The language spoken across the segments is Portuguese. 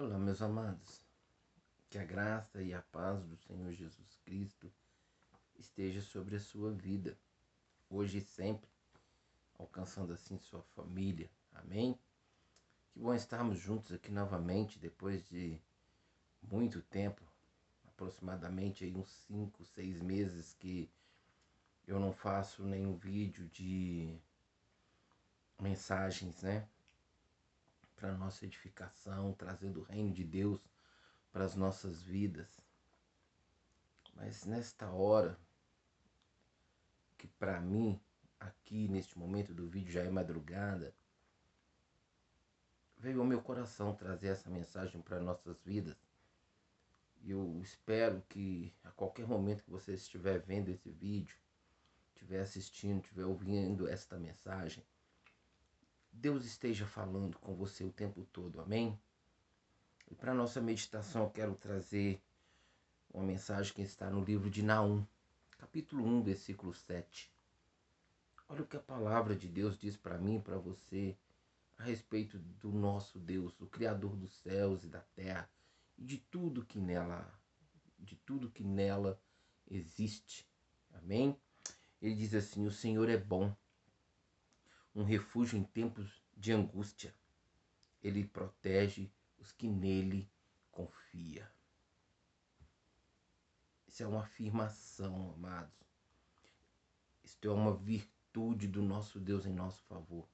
Olá, meus amados. Que a graça e a paz do Senhor Jesus Cristo esteja sobre a sua vida, hoje e sempre, alcançando assim sua família. Amém? Que bom estarmos juntos aqui novamente depois de muito tempo, aproximadamente aí uns 5, 6 meses que eu não faço nenhum vídeo de mensagens, né? Para nossa edificação, trazendo o reino de Deus para as nossas vidas. Mas nesta hora, que para mim, aqui neste momento do vídeo já é madrugada, veio ao meu coração trazer essa mensagem para nossas vidas. E eu espero que a qualquer momento que você estiver vendo esse vídeo, estiver assistindo, estiver ouvindo esta mensagem, Deus esteja falando com você o tempo todo, amém? E para nossa meditação eu quero trazer uma mensagem que está no livro de Naum, capítulo 1, versículo 7. Olha o que a palavra de Deus diz para mim e para você a respeito do nosso Deus, o criador dos céus e da terra e de tudo que nela de tudo que nela existe. Amém? Ele diz assim: "O Senhor é bom, um refúgio em tempos de angústia. Ele protege os que nele confia. Isso é uma afirmação, amados. Isto é uma virtude do nosso Deus em nosso favor.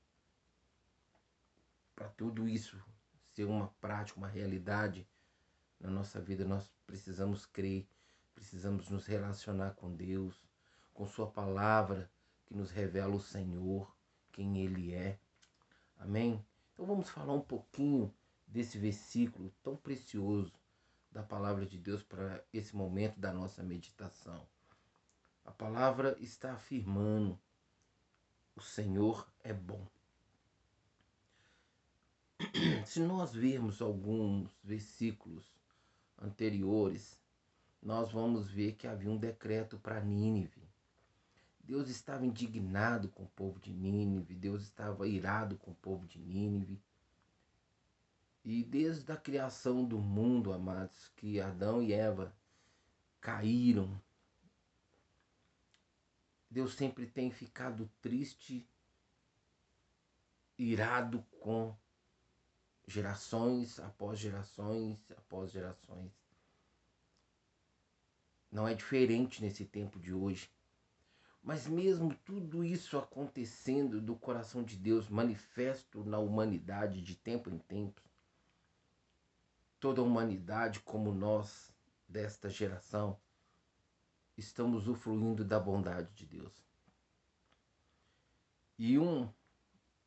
Para tudo isso ser uma prática, uma realidade na nossa vida, nós precisamos crer, precisamos nos relacionar com Deus, com Sua palavra que nos revela o Senhor, quem Ele é. Amém? Então vamos falar um pouquinho desse versículo tão precioso da palavra de Deus para esse momento da nossa meditação. A palavra está afirmando: o Senhor é bom. Se nós vermos alguns versículos anteriores, nós vamos ver que havia um decreto para Nínive. Deus estava indignado com o povo de Nínive, Deus estava irado com o povo de Nínive. E desde a criação do mundo, amados, que Adão e Eva caíram, Deus sempre tem ficado triste, irado com gerações após gerações após gerações. Não é diferente nesse tempo de hoje. Mas mesmo tudo isso acontecendo do coração de Deus manifesto na humanidade de tempo em tempo, toda a humanidade como nós desta geração estamos usufruindo da bondade de Deus. E um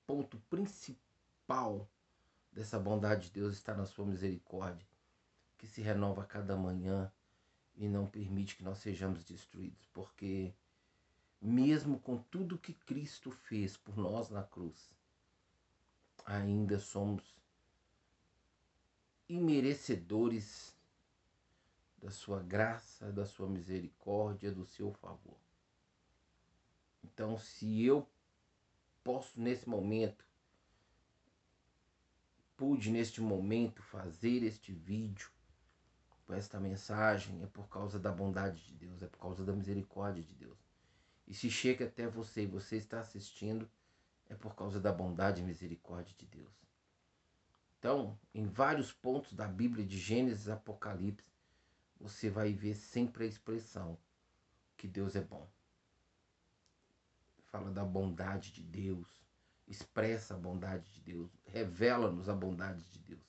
ponto principal dessa bondade de Deus está na sua misericórdia, que se renova a cada manhã e não permite que nós sejamos destruídos, porque mesmo com tudo que Cristo fez por nós na cruz, ainda somos imerecedores da sua graça, da sua misericórdia, do seu favor. Então, se eu posso nesse momento, pude neste momento fazer este vídeo, com esta mensagem, é por causa da bondade de Deus, é por causa da misericórdia de Deus. E se chega até você e você está assistindo, é por causa da bondade e misericórdia de Deus. Então, em vários pontos da Bíblia, de Gênesis Apocalipse, você vai ver sempre a expressão que Deus é bom. Fala da bondade de Deus, expressa a bondade de Deus, revela-nos a bondade de Deus.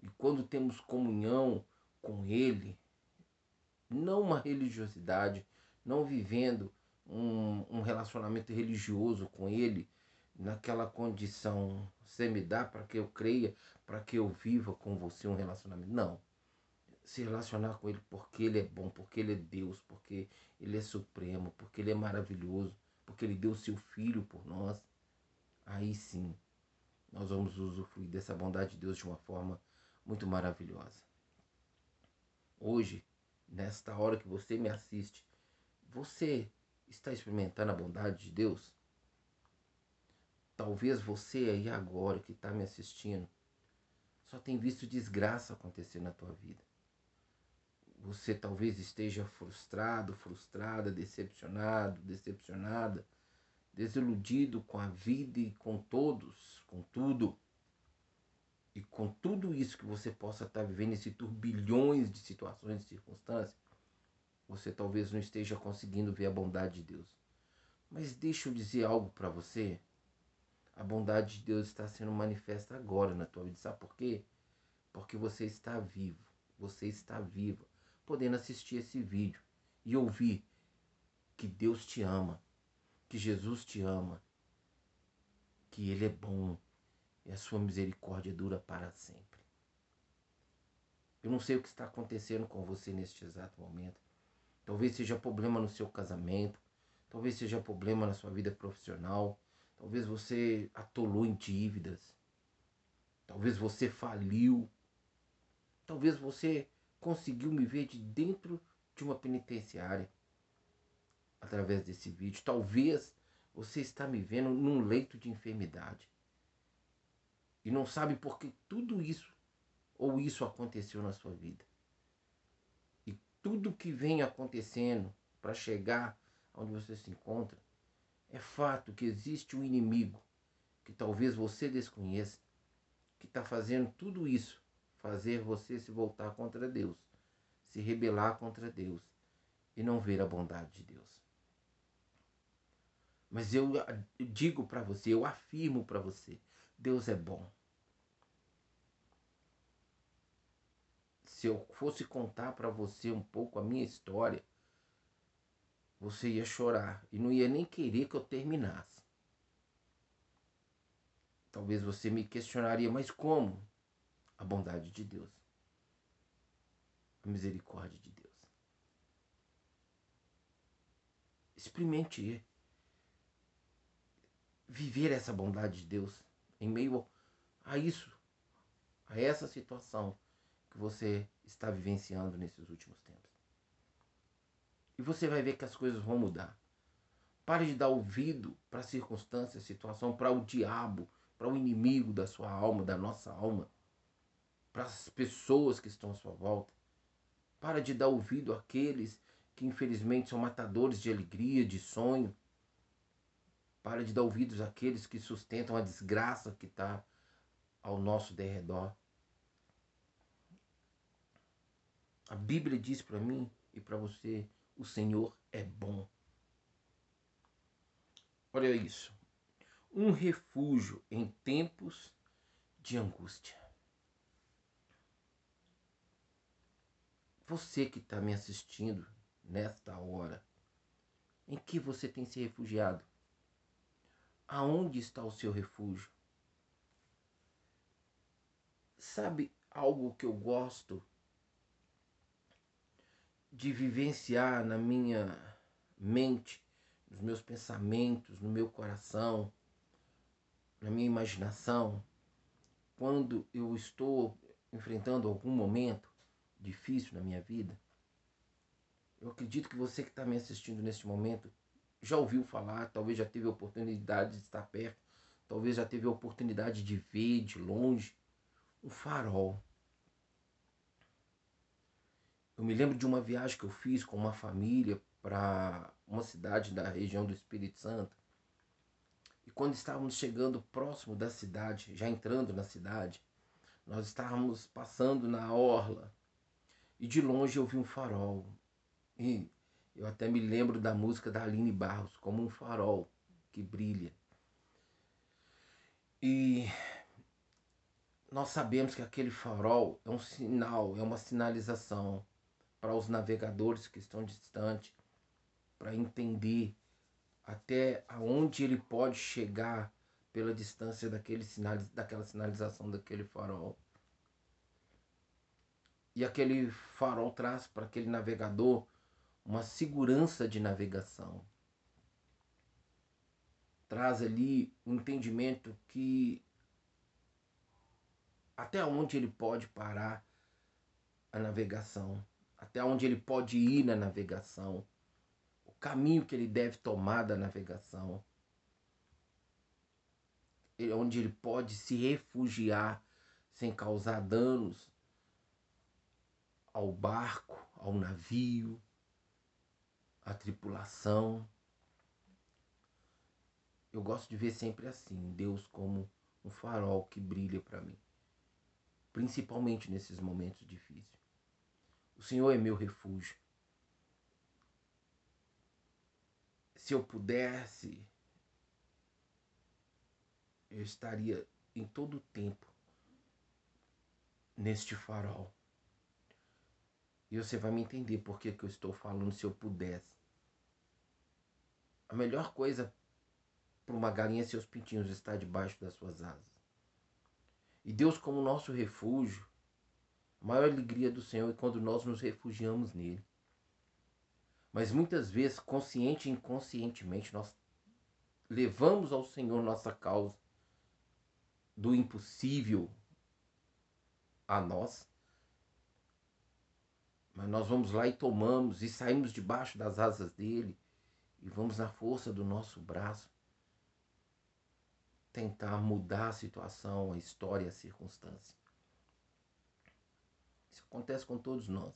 E quando temos comunhão com Ele, não uma religiosidade, não vivendo um, um relacionamento religioso com Ele, naquela condição, você me dá para que eu creia, para que eu viva com você um relacionamento. Não. Se relacionar com Ele porque Ele é bom, porque Ele é Deus, porque Ele é supremo, porque Ele é maravilhoso, porque Ele deu seu Filho por nós. Aí sim, nós vamos usufruir dessa bondade de Deus de uma forma muito maravilhosa. Hoje, nesta hora que você me assiste, você está experimentando a bondade de Deus? Talvez você aí agora que está me assistindo só tem visto desgraça acontecer na tua vida. Você talvez esteja frustrado, frustrada, decepcionado, decepcionada, desiludido com a vida e com todos, com tudo. E com tudo isso que você possa estar vivendo, esse turbilhões de situações e circunstâncias, você talvez não esteja conseguindo ver a bondade de Deus. Mas deixa eu dizer algo para você. A bondade de Deus está sendo manifesta agora na tua vida. Sabe por quê? Porque você está vivo. Você está viva, podendo assistir esse vídeo e ouvir que Deus te ama, que Jesus te ama, que Ele é bom e a sua misericórdia dura para sempre. Eu não sei o que está acontecendo com você neste exato momento. Talvez seja problema no seu casamento, talvez seja problema na sua vida profissional, talvez você atolou em dívidas, talvez você faliu, talvez você conseguiu me ver de dentro de uma penitenciária através desse vídeo. Talvez você está me vendo num leito de enfermidade e não sabe por que tudo isso ou isso aconteceu na sua vida tudo que vem acontecendo para chegar onde você se encontra, é fato que existe um inimigo que talvez você desconheça, que está fazendo tudo isso, fazer você se voltar contra Deus, se rebelar contra Deus e não ver a bondade de Deus. Mas eu digo para você, eu afirmo para você, Deus é bom. Se eu fosse contar para você um pouco a minha história, você ia chorar e não ia nem querer que eu terminasse. Talvez você me questionaria, mas como? A bondade de Deus, a misericórdia de Deus. Experimente viver essa bondade de Deus em meio a isso, a essa situação que você está vivenciando nesses últimos tempos. E você vai ver que as coisas vão mudar. Pare de dar ouvido para a circunstância, situação, para o diabo, para o inimigo da sua alma, da nossa alma, para as pessoas que estão à sua volta. Para de dar ouvido àqueles que infelizmente são matadores de alegria, de sonho. Para de dar ouvidos àqueles que sustentam a desgraça que está ao nosso derredor. A Bíblia diz para mim e para você: o Senhor é bom. Olha isso. Um refúgio em tempos de angústia. Você que está me assistindo nesta hora, em que você tem se refugiado? Aonde está o seu refúgio? Sabe algo que eu gosto de vivenciar na minha mente, nos meus pensamentos, no meu coração, na minha imaginação, quando eu estou enfrentando algum momento difícil na minha vida. Eu acredito que você que está me assistindo neste momento já ouviu falar, talvez já teve a oportunidade de estar perto, talvez já teve a oportunidade de ver de longe um farol eu me lembro de uma viagem que eu fiz com uma família para uma cidade da região do Espírito Santo. E quando estávamos chegando próximo da cidade, já entrando na cidade, nós estávamos passando na orla e de longe eu vi um farol. E eu até me lembro da música da Aline Barros, como um farol que brilha. E nós sabemos que aquele farol é um sinal, é uma sinalização para os navegadores que estão distantes, para entender até aonde ele pode chegar pela distância daquele sinal, daquela sinalização daquele farol. E aquele farol traz para aquele navegador uma segurança de navegação. Traz ali um entendimento que até onde ele pode parar a navegação até onde ele pode ir na navegação, o caminho que ele deve tomar da navegação, onde ele pode se refugiar sem causar danos ao barco, ao navio, à tripulação. Eu gosto de ver sempre assim, Deus como um farol que brilha para mim, principalmente nesses momentos difíceis. O Senhor é meu refúgio. Se eu pudesse, eu estaria em todo o tempo neste farol. E você vai me entender por que, eu estou falando se eu pudesse. A melhor coisa para uma galinha é seus pintinhos estar debaixo das suas asas. E Deus como nosso refúgio, a maior alegria do Senhor é quando nós nos refugiamos nele. Mas muitas vezes, consciente e inconscientemente, nós levamos ao Senhor nossa causa do impossível a nós. Mas nós vamos lá e tomamos e saímos debaixo das asas dele e vamos na força do nosso braço tentar mudar a situação, a história, a circunstância. Isso acontece com todos nós.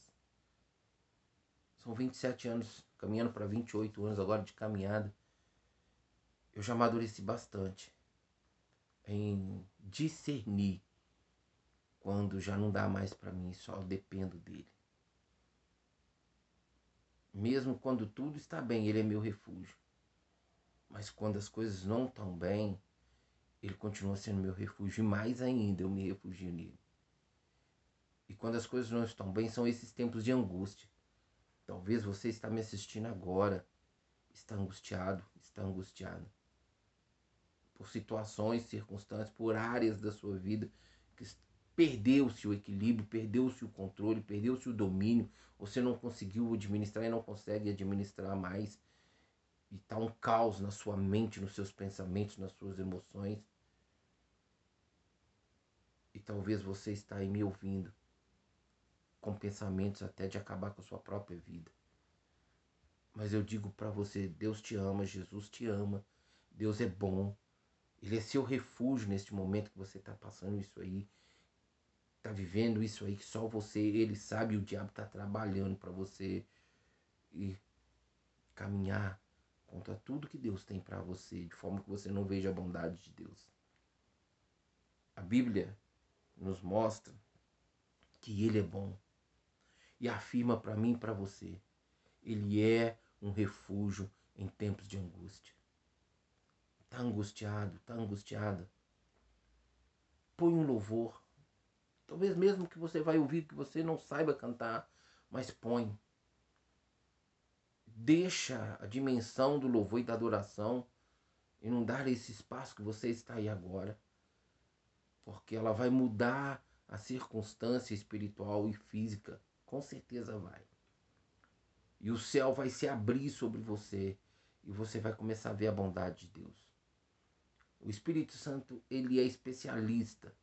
São 27 anos, caminhando para 28 anos agora de caminhada. Eu já amadureci bastante em discernir quando já não dá mais para mim, só dependo dele. Mesmo quando tudo está bem, ele é meu refúgio. Mas quando as coisas não estão bem, ele continua sendo meu refúgio e mais ainda eu me refugio nele. E quando as coisas não estão bem, são esses tempos de angústia. Talvez você está me assistindo agora, está angustiado, está angustiado por situações, circunstâncias, por áreas da sua vida que perdeu-se o equilíbrio, perdeu-se o controle, perdeu-se o domínio, você não conseguiu administrar e não consegue administrar mais. E está um caos na sua mente, nos seus pensamentos, nas suas emoções. E talvez você está aí me ouvindo com pensamentos até de acabar com a sua própria vida. Mas eu digo para você, Deus te ama, Jesus te ama, Deus é bom, ele é seu refúgio neste momento que você está passando isso aí, está vivendo isso aí que só você, ele sabe, o diabo está trabalhando para você e caminhar contra tudo que Deus tem para você, de forma que você não veja a bondade de Deus. A Bíblia nos mostra que ele é bom e afirma para mim e para você, ele é um refúgio em tempos de angústia. Está angustiado, está angustiada. Põe um louvor. Talvez mesmo que você vai ouvir que você não saiba cantar, mas põe. Deixa a dimensão do louvor e da adoração inundar esse espaço que você está aí agora. Porque ela vai mudar a circunstância espiritual e física. Com certeza vai. E o céu vai se abrir sobre você. E você vai começar a ver a bondade de Deus. O Espírito Santo, ele é especialista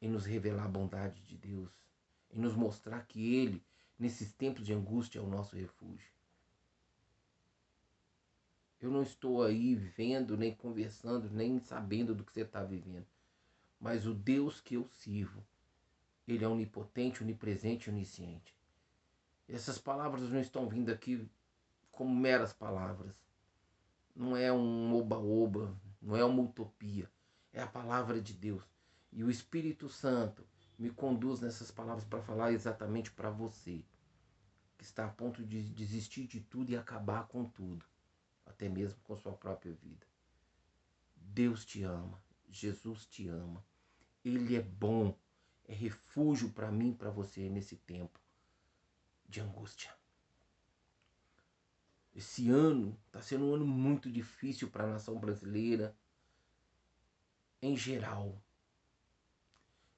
em nos revelar a bondade de Deus, em nos mostrar que ele, nesses tempos de angústia, é o nosso refúgio. Eu não estou aí vendo, nem conversando, nem sabendo do que você está vivendo. Mas o Deus que eu sirvo, ele é onipotente, onipresente onisciente. Essas palavras não estão vindo aqui como meras palavras. Não é um oba-oba, não é uma utopia, é a palavra de Deus. E o Espírito Santo me conduz nessas palavras para falar exatamente para você, que está a ponto de desistir de tudo e acabar com tudo, até mesmo com sua própria vida. Deus te ama, Jesus te ama, Ele é bom, é refúgio para mim para você nesse tempo de angústia. Esse ano está sendo um ano muito difícil para a nação brasileira em geral.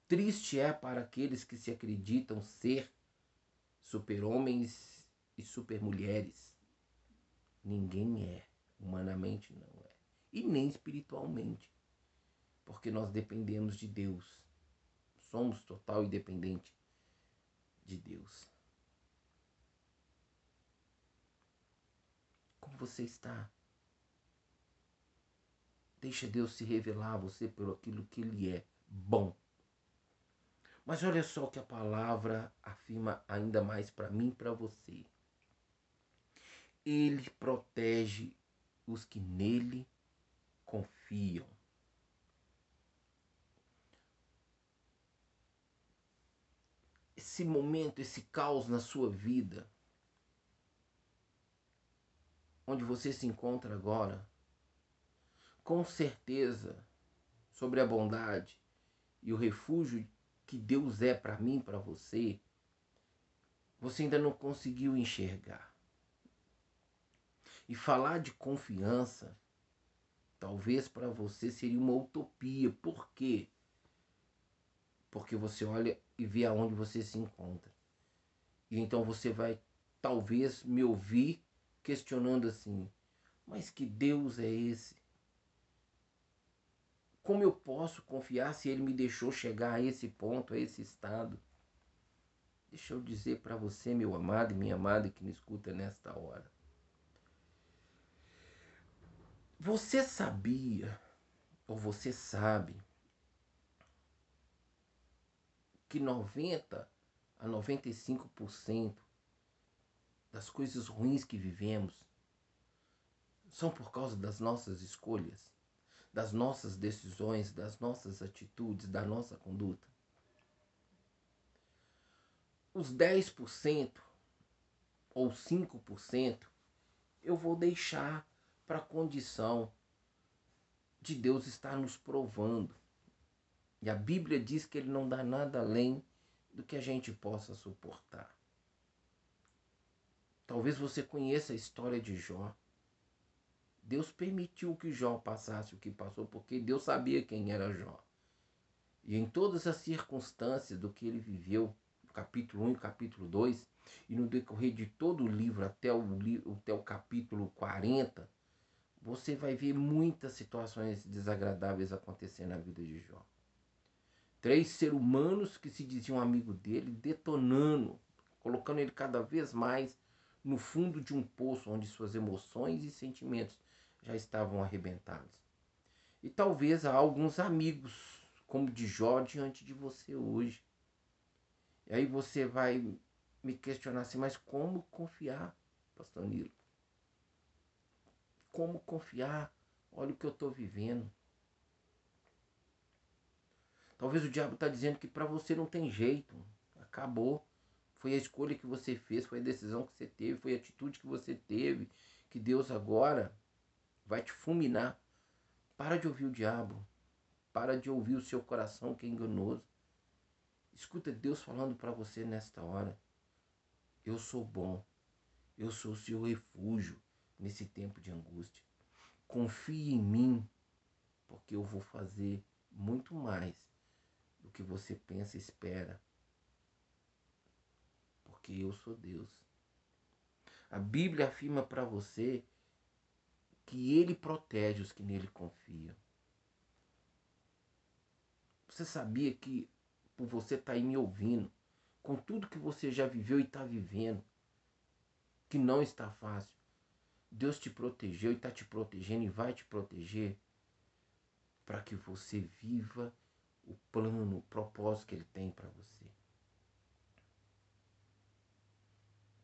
Triste é para aqueles que se acreditam ser super-homens e super-mulheres. Ninguém é, humanamente não é, e nem espiritualmente, porque nós dependemos de Deus. Somos total e dependente de Deus. Como você está? Deixa Deus se revelar a você por aquilo que Ele é bom. Mas olha só o que a palavra afirma ainda mais para mim e para você. Ele protege os que nele confiam. Esse momento, esse caos na sua vida, onde você se encontra agora, com certeza, sobre a bondade e o refúgio que Deus é para mim, para você, você ainda não conseguiu enxergar. E falar de confiança, talvez para você seria uma utopia. Por quê? Porque você olha e vê aonde você se encontra. E então você vai talvez me ouvir questionando assim: mas que Deus é esse? Como eu posso confiar se ele me deixou chegar a esse ponto, a esse estado? Deixa eu dizer para você, meu amado e minha amada que me escuta nesta hora. Você sabia, ou você sabe, que 90 a 95% das coisas ruins que vivemos são por causa das nossas escolhas? das nossas decisões, das nossas atitudes, da nossa conduta. Os 10% ou 5% eu vou deixar para a condição de Deus estar nos provando. E a Bíblia diz que Ele não dá nada além do que a gente possa suportar. Talvez você conheça a história de Jó. Deus permitiu que Jó passasse o que passou, porque Deus sabia quem era Jó. E em todas as circunstâncias do que ele viveu, capítulo 1 e capítulo 2, e no decorrer de todo o livro até o, até o capítulo 40, você vai ver muitas situações desagradáveis acontecer na vida de Jó. Três seres humanos que se diziam amigo dele, detonando, colocando ele cada vez mais no fundo de um poço onde suas emoções e sentimentos já estavam arrebentados. E talvez há alguns amigos, como de Jó, diante de você hoje. E aí você vai me questionar assim, mas como confiar, pastor Nilo? Como confiar? Olha o que eu estou vivendo. Talvez o diabo está dizendo que para você não tem jeito. Acabou. Foi a escolha que você fez, foi a decisão que você teve, foi a atitude que você teve. Que Deus agora vai te fulminar. Para de ouvir o diabo. Para de ouvir o seu coração que é enganoso. Escuta Deus falando para você nesta hora. Eu sou bom. Eu sou o seu refúgio nesse tempo de angústia. Confie em mim, porque eu vou fazer muito mais do que você pensa e espera. Porque eu sou Deus. A Bíblia afirma para você que ele protege os que nele confiam. Você sabia que por você estar tá aí me ouvindo, com tudo que você já viveu e está vivendo, que não está fácil, Deus te protegeu e está te protegendo e vai te proteger para que você viva o plano, o propósito que Ele tem para você.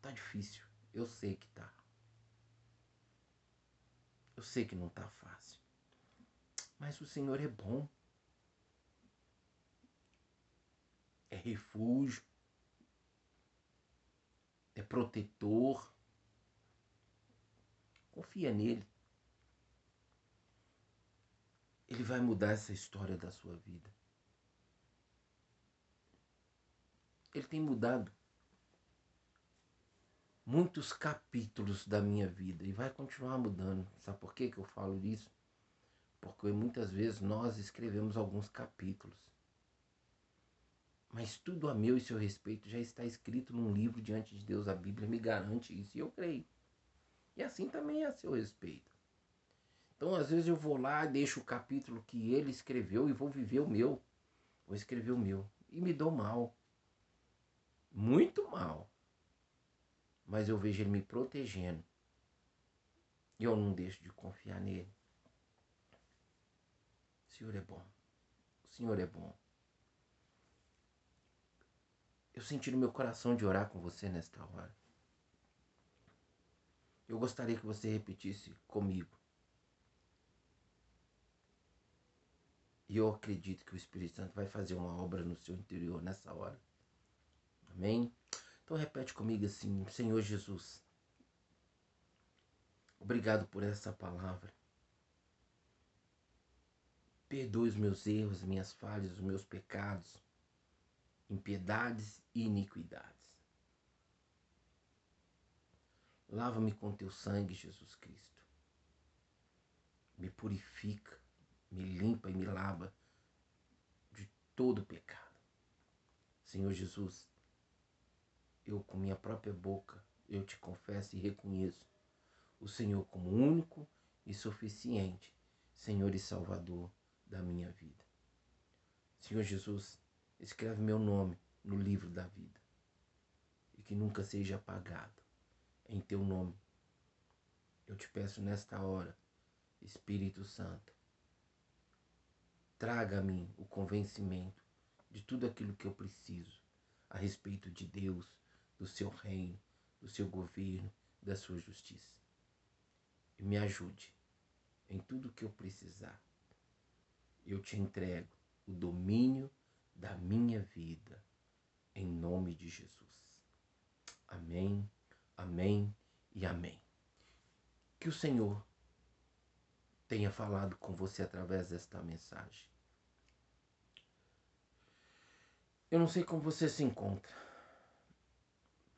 Tá difícil, eu sei que tá. Eu sei que não está fácil. Mas o Senhor é bom. É refúgio. É protetor. Confia nele. Ele vai mudar essa história da sua vida. Ele tem mudado muitos capítulos da minha vida e vai continuar mudando. Sabe por que, que eu falo isso? Porque muitas vezes nós escrevemos alguns capítulos. Mas tudo a meu e seu respeito já está escrito num livro diante de Deus. A Bíblia me garante isso e eu creio. E assim também é a seu respeito. Então, às vezes eu vou lá, deixo o capítulo que ele escreveu e vou viver o meu. Vou escrever o meu. E me dou mal. Muito mal mas eu vejo ele me protegendo. E eu não deixo de confiar nele. O Senhor é bom. O Senhor é bom. eu senti no meu coração de orar com você nesta hora. Eu gostaria que você repetisse comigo. E eu acredito que o Espírito Santo vai fazer uma obra no seu interior nessa hora. Amém? Então repete comigo assim, Senhor Jesus. Obrigado por essa palavra. Perdoe os meus erros, minhas falhas, os meus pecados, impiedades e iniquidades. Lava-me com teu sangue, Jesus Cristo. Me purifica, me limpa e me lava de todo pecado. Senhor Jesus, eu com minha própria boca, eu te confesso e reconheço o Senhor como único e suficiente Senhor e Salvador da minha vida. Senhor Jesus, escreve meu nome no livro da vida e que nunca seja apagado em teu nome. Eu te peço nesta hora, Espírito Santo, traga a mim o convencimento de tudo aquilo que eu preciso a respeito de Deus, do seu reino, do seu governo, da sua justiça. E me ajude em tudo que eu precisar. Eu te entrego o domínio da minha vida, em nome de Jesus. Amém, amém e amém. Que o Senhor tenha falado com você através desta mensagem. Eu não sei como você se encontra.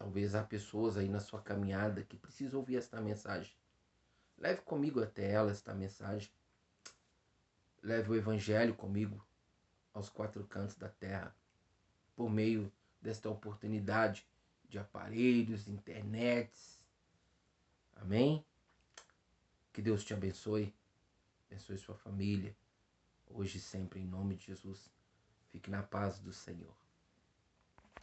Talvez há pessoas aí na sua caminhada que precisam ouvir esta mensagem. Leve comigo até ela esta mensagem. Leve o Evangelho comigo aos quatro cantos da terra, por meio desta oportunidade de aparelhos, internets. Amém? Que Deus te abençoe, abençoe sua família, hoje e sempre, em nome de Jesus. Fique na paz do Senhor.